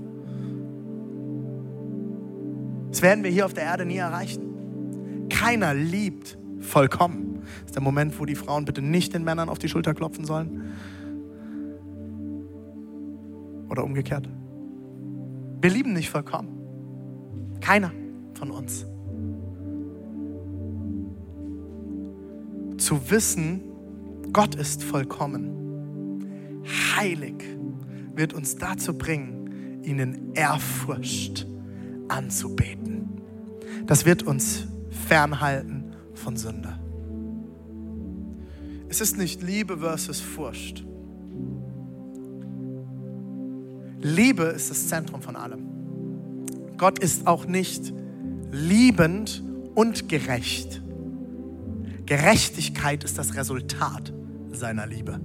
Das werden wir hier auf der Erde nie erreichen. Keiner liebt vollkommen. Das ist der Moment, wo die Frauen bitte nicht den Männern auf die Schulter klopfen sollen. Oder umgekehrt. Wir lieben nicht vollkommen. Keiner von uns. Zu wissen, Gott ist vollkommen, heilig, wird uns dazu bringen, ihn in Ehrfurcht anzubeten. Das wird uns fernhalten von Sünde. Es ist nicht Liebe versus Furcht. Liebe ist das Zentrum von allem. Gott ist auch nicht liebend und gerecht. Gerechtigkeit ist das Resultat seiner Liebe.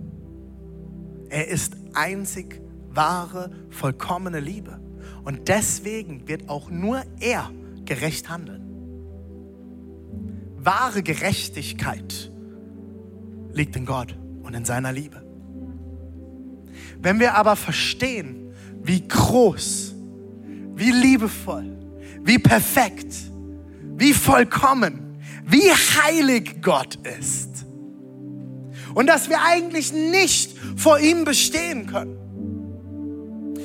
Er ist einzig wahre, vollkommene Liebe. Und deswegen wird auch nur er gerecht handeln. Wahre Gerechtigkeit liegt in Gott und in seiner Liebe. Wenn wir aber verstehen, wie groß, wie liebevoll, wie perfekt, wie vollkommen, wie heilig Gott ist und dass wir eigentlich nicht vor ihm bestehen können.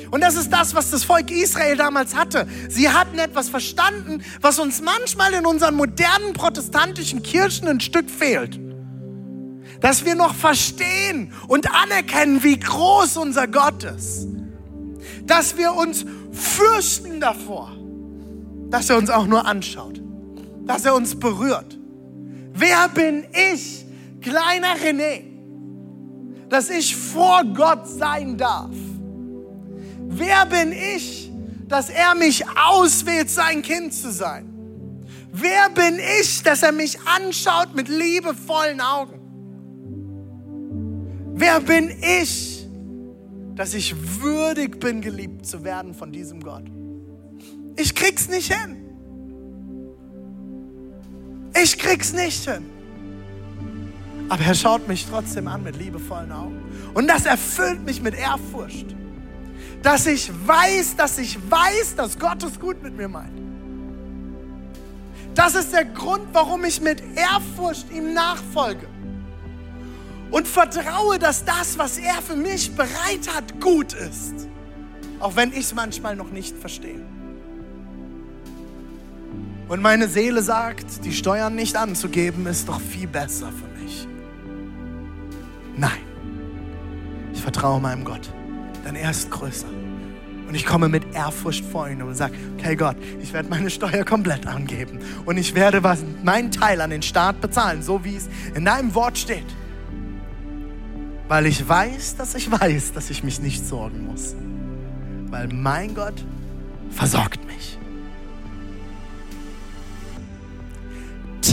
Und das ist das, was das Volk Israel damals hatte. Sie hatten etwas verstanden, was uns manchmal in unseren modernen protestantischen Kirchen ein Stück fehlt. Dass wir noch verstehen und anerkennen, wie groß unser Gott ist. Dass wir uns fürchten davor, dass er uns auch nur anschaut. Dass er uns berührt. Wer bin ich, kleiner René, dass ich vor Gott sein darf? Wer bin ich, dass er mich auswählt, sein Kind zu sein? Wer bin ich, dass er mich anschaut mit liebevollen Augen? Wer bin ich, dass ich würdig bin, geliebt zu werden von diesem Gott? Ich krieg's nicht hin. Ich krieg's nicht hin. Aber er schaut mich trotzdem an mit liebevollen Augen. Und das erfüllt mich mit Ehrfurcht dass ich weiß, dass ich weiß, dass Gott es gut mit mir meint. Das ist der Grund, warum ich mit Ehrfurcht ihm nachfolge und vertraue, dass das, was er für mich bereit hat, gut ist, auch wenn ich es manchmal noch nicht verstehe. Und meine Seele sagt, die Steuern nicht anzugeben, ist doch viel besser für mich. Nein, ich vertraue meinem Gott denn er ist größer. Und ich komme mit Ehrfurcht vor ihn und sage, okay Gott, ich werde meine Steuer komplett angeben. Und ich werde was, meinen Teil an den Staat bezahlen, so wie es in deinem Wort steht. Weil ich weiß, dass ich weiß, dass ich mich nicht sorgen muss. Weil mein Gott versorgt mich.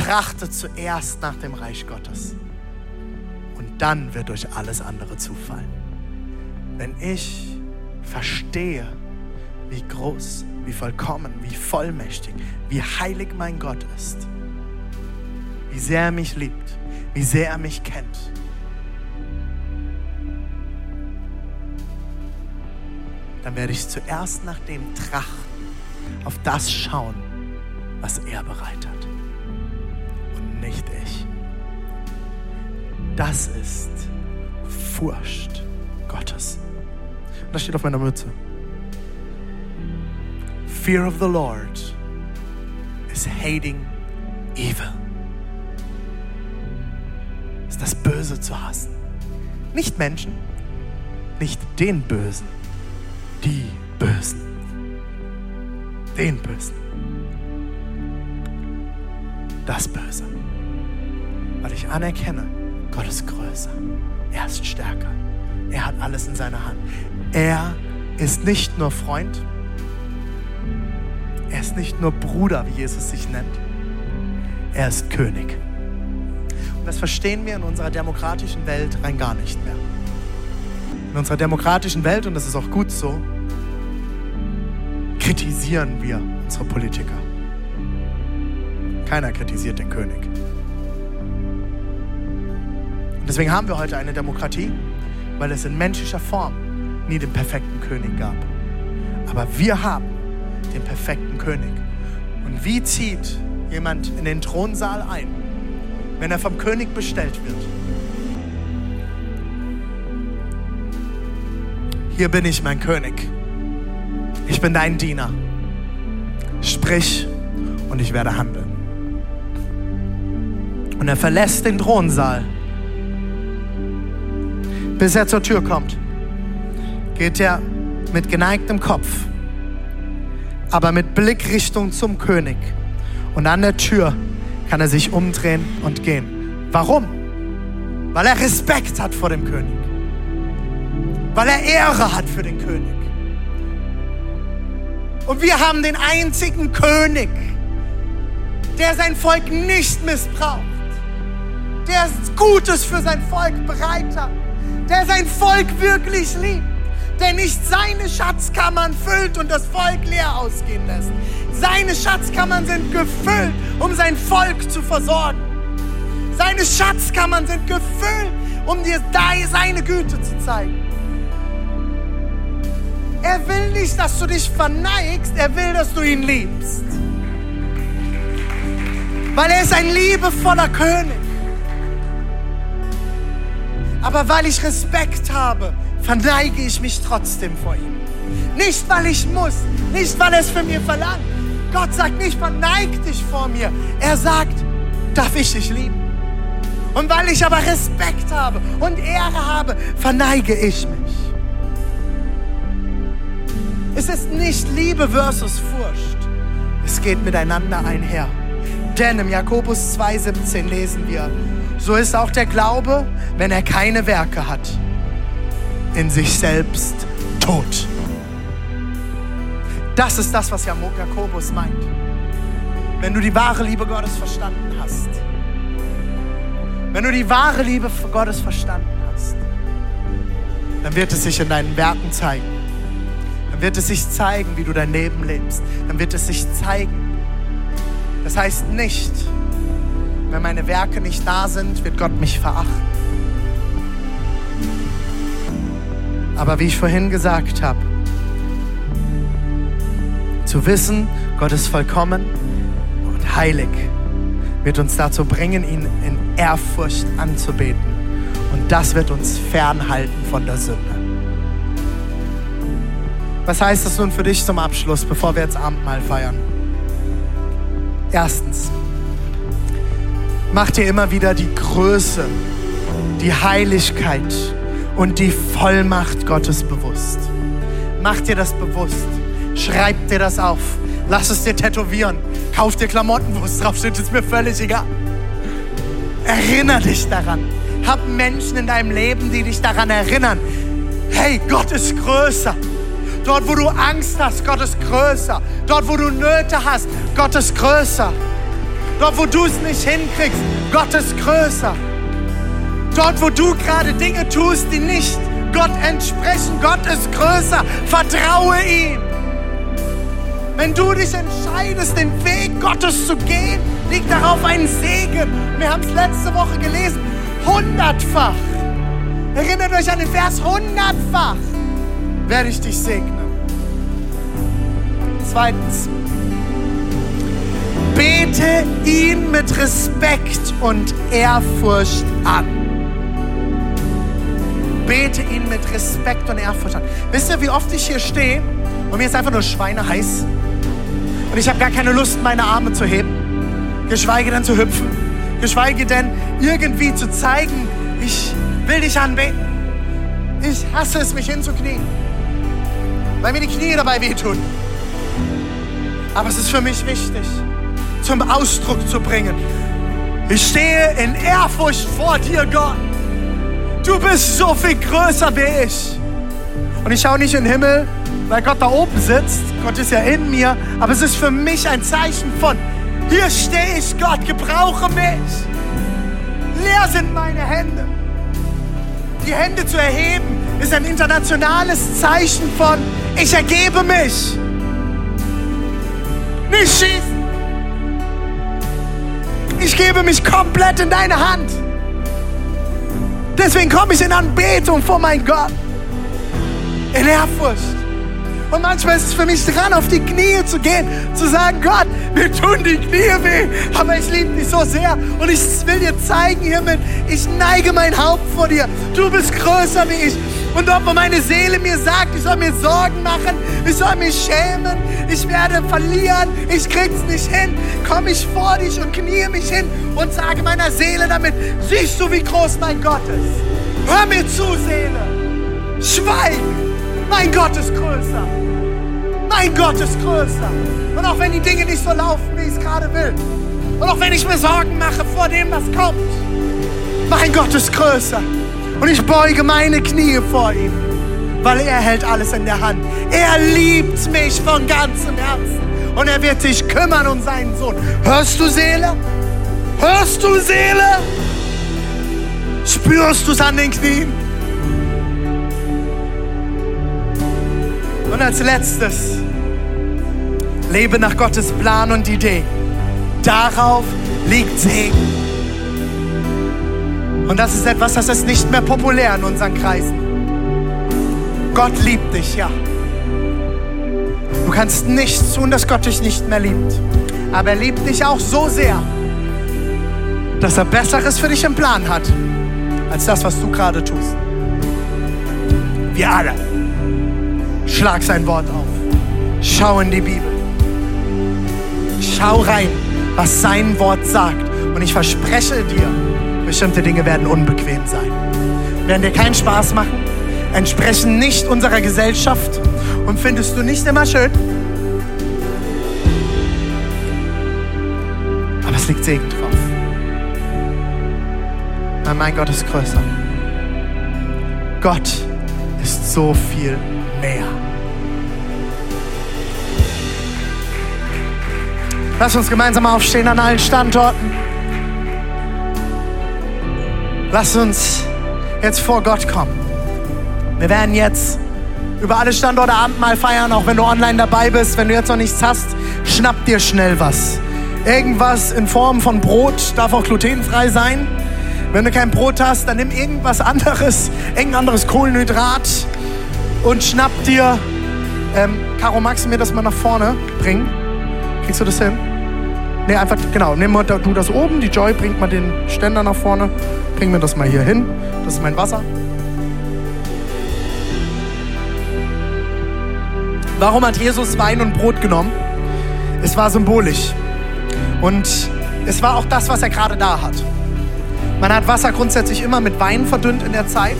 Trachte zuerst nach dem Reich Gottes. Und dann wird euch alles andere zufallen wenn ich verstehe, wie groß, wie vollkommen, wie vollmächtig, wie heilig mein Gott ist, wie sehr er mich liebt, wie sehr er mich kennt. Dann werde ich zuerst nach dem trachten, auf das schauen, was er bereit hat und nicht ich. Das ist Furcht Gottes. Das steht auf meiner Mütze. Fear of the Lord is hating evil. Ist das Böse zu hassen. Nicht Menschen, nicht den Bösen, die Bösen. Den Bösen. Das Böse. Weil ich anerkenne, Gott ist größer. Er ist stärker. Er hat alles in seiner Hand. Er ist nicht nur Freund, er ist nicht nur Bruder, wie Jesus sich nennt, er ist König. Und das verstehen wir in unserer demokratischen Welt rein gar nicht mehr. In unserer demokratischen Welt, und das ist auch gut so, kritisieren wir unsere Politiker. Keiner kritisiert den König. Deswegen haben wir heute eine Demokratie, weil es in menschlicher Form nie den perfekten König gab. Aber wir haben den perfekten König. Und wie zieht jemand in den Thronsaal ein, wenn er vom König bestellt wird? Hier bin ich, mein König. Ich bin dein Diener. Sprich und ich werde handeln. Und er verlässt den Thronsaal. Bis er zur Tür kommt, geht er mit geneigtem Kopf, aber mit Blickrichtung zum König. Und an der Tür kann er sich umdrehen und gehen. Warum? Weil er Respekt hat vor dem König. Weil er Ehre hat für den König. Und wir haben den einzigen König, der sein Volk nicht missbraucht, der Gutes für sein Volk bereit hat, der sein Volk wirklich liebt, der nicht seine Schatzkammern füllt und das Volk leer ausgehen lässt. Seine Schatzkammern sind gefüllt, um sein Volk zu versorgen. Seine Schatzkammern sind gefüllt, um dir seine Güte zu zeigen. Er will nicht, dass du dich verneigst, er will, dass du ihn liebst. Weil er ist ein liebevoller König. Aber weil ich Respekt habe, verneige ich mich trotzdem vor ihm. Nicht, weil ich muss, nicht, weil er es für mir verlangt. Gott sagt nicht, verneig dich vor mir. Er sagt, darf ich dich lieben. Und weil ich aber Respekt habe und Ehre habe, verneige ich mich. Es ist nicht Liebe versus Furcht. Es geht miteinander einher. Denn im Jakobus 2,17 lesen wir, so ist auch der Glaube, wenn er keine Werke hat, in sich selbst tot. Das ist das, was Jakobus meint. Wenn du die wahre Liebe Gottes verstanden hast, wenn du die wahre Liebe Gottes verstanden hast, dann wird es sich in deinen Werken zeigen dann wird es sich zeigen, wie du dein Leben lebst. Dann wird es sich zeigen. Das heißt nicht, wenn meine Werke nicht da sind, wird Gott mich verachten. Aber wie ich vorhin gesagt habe, zu wissen, Gott ist vollkommen und heilig, wird uns dazu bringen, ihn in Ehrfurcht anzubeten. Und das wird uns fernhalten von der Sünde. Was heißt das nun für dich zum Abschluss, bevor wir jetzt Abendmahl feiern? Erstens, mach dir immer wieder die Größe, die Heiligkeit und die Vollmacht Gottes bewusst. Mach dir das bewusst. Schreib dir das auf. Lass es dir tätowieren. Kauf dir Klamotten, wo es drauf steht, ist mir völlig egal. Erinner dich daran. Hab Menschen in deinem Leben, die dich daran erinnern. Hey, Gott ist größer. Dort, wo du Angst hast, Gott ist größer. Dort, wo du Nöte hast, Gott ist größer. Dort, wo du es nicht hinkriegst, Gott ist größer. Dort, wo du gerade Dinge tust, die nicht Gott entsprechen, Gott ist größer. Vertraue ihm. Wenn du dich entscheidest, den Weg Gottes zu gehen, liegt darauf ein Segen. Wir haben es letzte Woche gelesen. Hundertfach. Erinnert euch an den Vers hundertfach werde ich dich segnen. Zweitens, bete ihn mit Respekt und Ehrfurcht an. Bete ihn mit Respekt und Ehrfurcht an. Wisst ihr, wie oft ich hier stehe und mir ist einfach nur Schweine heiß und ich habe gar keine Lust, meine Arme zu heben, geschweige denn zu hüpfen, geschweige denn irgendwie zu zeigen, ich will dich anbeten. Ich hasse es, mich hinzuknien weil mir die Knie dabei wehtun. Aber es ist für mich wichtig, zum Ausdruck zu bringen. Ich stehe in Ehrfurcht vor dir, Gott. Du bist so viel größer wie ich. Und ich schaue nicht in den Himmel, weil Gott da oben sitzt. Gott ist ja in mir. Aber es ist für mich ein Zeichen von, hier stehe ich, Gott, gebrauche mich. Leer sind meine Hände. Die Hände zu erheben ist ein internationales Zeichen von, ich ergebe mich. Nicht schießen. Ich gebe mich komplett in deine Hand. Deswegen komme ich in Anbetung vor mein Gott. In Ehrfurcht. Und manchmal ist es für mich dran, auf die Knie zu gehen, zu sagen, Gott, mir tun die Knie weh, aber ich liebe dich so sehr und ich will dir zeigen hiermit, ich neige mein Haupt vor dir. Du bist größer wie ich. Und dort, wo meine Seele mir sagt, ich soll mir Sorgen machen, ich soll mich schämen, ich werde verlieren, ich krieg's nicht hin, komme ich vor dich und knie mich hin und sage meiner Seele damit, siehst du, wie groß mein Gott ist? Hör mir zu, Seele. Schweig. Mein Gott ist größer. Mein Gott ist größer. Und auch wenn die Dinge nicht so laufen, wie ich es gerade will, und auch wenn ich mir Sorgen mache vor dem, was kommt, mein Gott ist größer. Und ich beuge meine Knie vor ihm, weil er hält alles in der Hand. Er liebt mich von ganzem Herzen. Und er wird sich kümmern um seinen Sohn. Hörst du, Seele? Hörst du, Seele? Spürst du es an den Knien? Und als letztes, lebe nach Gottes Plan und Idee. Darauf liegt Segen. Und das ist etwas, das ist nicht mehr populär in unseren Kreisen. Gott liebt dich, ja. Du kannst nichts tun, dass Gott dich nicht mehr liebt. Aber er liebt dich auch so sehr, dass er Besseres für dich im Plan hat, als das, was du gerade tust. Wir alle. Schlag sein Wort auf. Schau in die Bibel. Schau rein, was sein Wort sagt. Und ich verspreche dir, bestimmte Dinge werden unbequem sein. Werden dir keinen Spaß machen, entsprechen nicht unserer Gesellschaft und findest du nicht immer schön. Aber es liegt Segen drauf. Weil mein Gott ist größer. Gott ist so viel mehr. Lass uns gemeinsam aufstehen an allen Standorten. Lass uns jetzt vor Gott kommen. Wir werden jetzt über alle Standorte Abendmahl feiern, auch wenn du online dabei bist. Wenn du jetzt noch nichts hast, schnapp dir schnell was. Irgendwas in Form von Brot darf auch glutenfrei sein. Wenn du kein Brot hast, dann nimm irgendwas anderes, irgendein anderes Kohlenhydrat und schnapp dir. Ähm, Caro, magst du mir das mal nach vorne bringen? Kriegst du das hin? Ne, einfach, genau, nimm mal du das oben, die Joy bringt mal den Ständer nach vorne. Bring mir das mal hier hin. Das ist mein Wasser. Warum hat Jesus Wein und Brot genommen? Es war symbolisch. Und es war auch das, was er gerade da hat. Man hat Wasser grundsätzlich immer mit Wein verdünnt in der Zeit,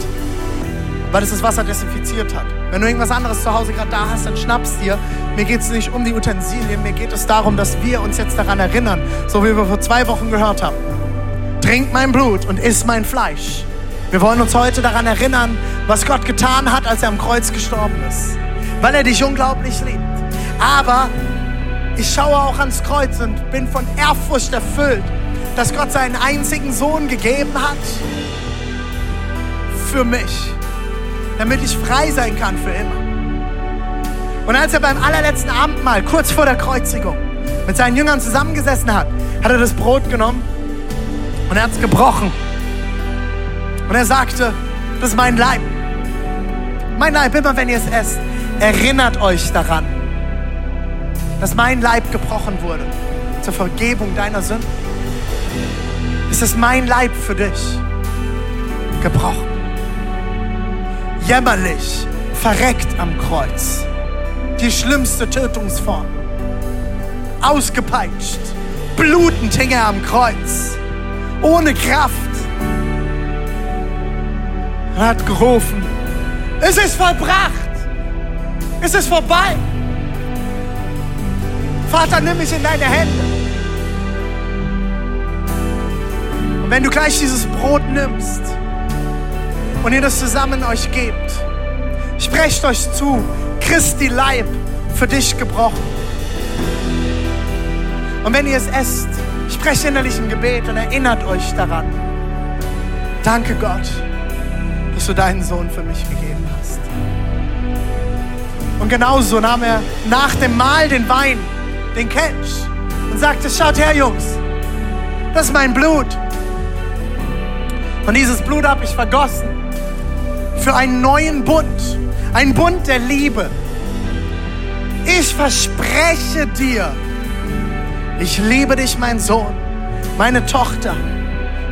weil es das Wasser desinfiziert hat. Wenn du irgendwas anderes zu Hause gerade da hast, dann schnappst dir. Mir geht es nicht um die Utensilien, mir geht es darum, dass wir uns jetzt daran erinnern, so wie wir vor zwei Wochen gehört haben. Trink mein Blut und iss mein Fleisch. Wir wollen uns heute daran erinnern, was Gott getan hat, als er am Kreuz gestorben ist. Weil er dich unglaublich liebt. Aber ich schaue auch ans Kreuz und bin von Ehrfurcht erfüllt, dass Gott seinen einzigen Sohn gegeben hat für mich, damit ich frei sein kann für immer. Und als er beim allerletzten Abendmahl, kurz vor der Kreuzigung, mit seinen Jüngern zusammengesessen hat, hat er das Brot genommen und er hat es gebrochen. Und er sagte, das ist mein Leib. Mein Leib, immer wenn ihr es esst, erinnert euch daran, dass mein Leib gebrochen wurde zur Vergebung deiner Sünden. Es ist mein Leib für dich gebrochen. Jämmerlich, verreckt am Kreuz. Die schlimmste Tötungsform. Ausgepeitscht, blutend hing er am Kreuz. Ohne Kraft. Er hat gerufen, es ist vollbracht. Es ist vorbei. Vater, nimm mich in deine Hände. Und wenn du gleich dieses Brot nimmst und ihr das zusammen euch gebt, sprecht euch zu, Christi Leib für dich gebrochen. Und wenn ihr es esst, sprecht innerlich ein Gebet und erinnert euch daran. Danke Gott, dass du deinen Sohn für mich gegeben hast. Und genauso nahm er nach dem Mahl den Wein, den Kelch und sagte, schaut her Jungs, das ist mein Blut. Und dieses Blut habe ich vergossen für einen neuen Bund, einen Bund der Liebe. Ich verspreche dir, ich liebe dich, mein Sohn, meine Tochter,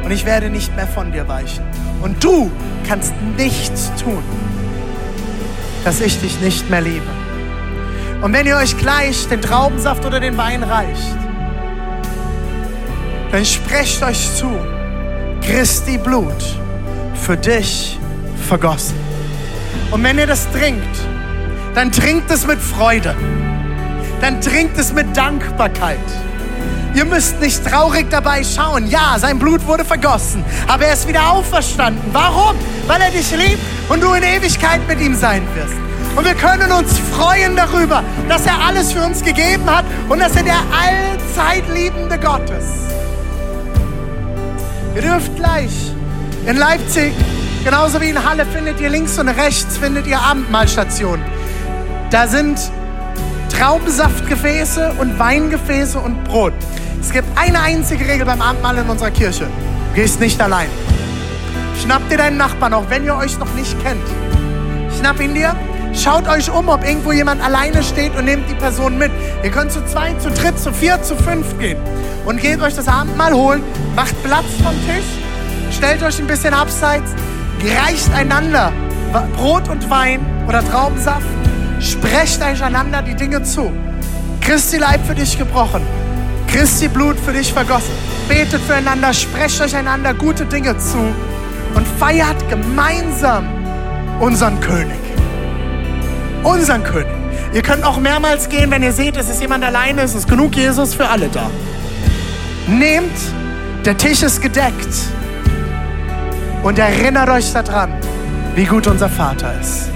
und ich werde nicht mehr von dir weichen. Und du kannst nichts tun, dass ich dich nicht mehr liebe. Und wenn ihr euch gleich den Traubensaft oder den Wein reicht, dann sprecht euch zu, Christi Blut für dich vergossen. Und wenn ihr das trinkt, dann trinkt es mit Freude. Dann trinkt es mit Dankbarkeit. Ihr müsst nicht traurig dabei schauen. Ja, sein Blut wurde vergossen, aber er ist wieder auferstanden. Warum? Weil er dich liebt und du in Ewigkeit mit ihm sein wirst. Und wir können uns freuen darüber, dass er alles für uns gegeben hat und dass er der allzeit liebende Gott ist. Ihr dürft gleich in Leipzig, genauso wie in Halle, findet ihr links und rechts findet ihr Abendmahlstationen. Da sind Traubensaftgefäße und Weingefäße und Brot. Es gibt eine einzige Regel beim Abendmahl in unserer Kirche. Du gehst nicht allein. Schnapp dir deinen Nachbarn, auch wenn ihr euch noch nicht kennt. Schnapp ihn dir, schaut euch um, ob irgendwo jemand alleine steht und nehmt die Person mit. Ihr könnt zu zweit, zu dritt, zu vier, zu fünf gehen und geht euch das Abendmahl holen, macht Platz vom Tisch, stellt euch ein bisschen abseits, reicht einander Brot und Wein oder Traubensaft, sprecht euch einander die Dinge zu. Christi Leib für dich gebrochen, Christi Blut für dich vergossen. Betet füreinander, sprecht euch einander gute Dinge zu und feiert gemeinsam unseren König. Unseren König. Ihr könnt auch mehrmals gehen, wenn ihr seht, es ist jemand alleine, es ist genug Jesus für alle da. Nehmt, der Tisch ist gedeckt und erinnert euch daran, wie gut unser Vater ist.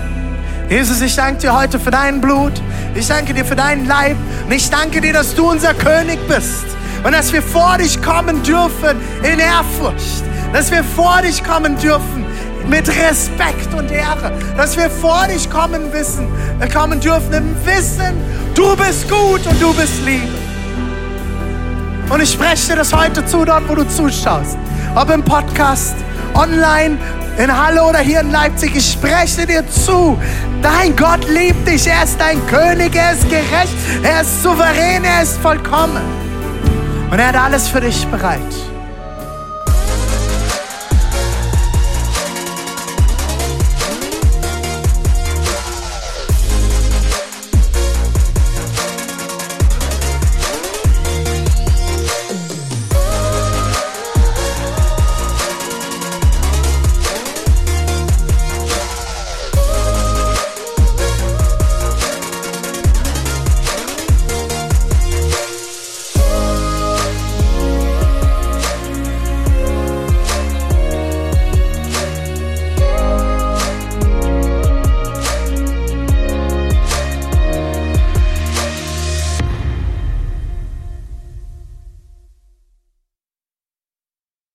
Jesus, ich danke dir heute für dein Blut. Ich danke dir für deinen Leib. Und ich danke dir, dass du unser König bist. Und dass wir vor dich kommen dürfen in Ehrfurcht. Dass wir vor dich kommen dürfen mit Respekt und Ehre. Dass wir vor dich kommen, wissen, kommen dürfen im Wissen, du bist gut und du bist Liebe. Und ich spreche dir das heute zu, dort wo du zuschaust. Ob im Podcast, online, in Halle oder hier in Leipzig. Ich spreche dir zu. Dein Gott liebt dich. Er ist dein König. Er ist gerecht. Er ist souverän. Er ist vollkommen. Und er hat alles für dich bereit.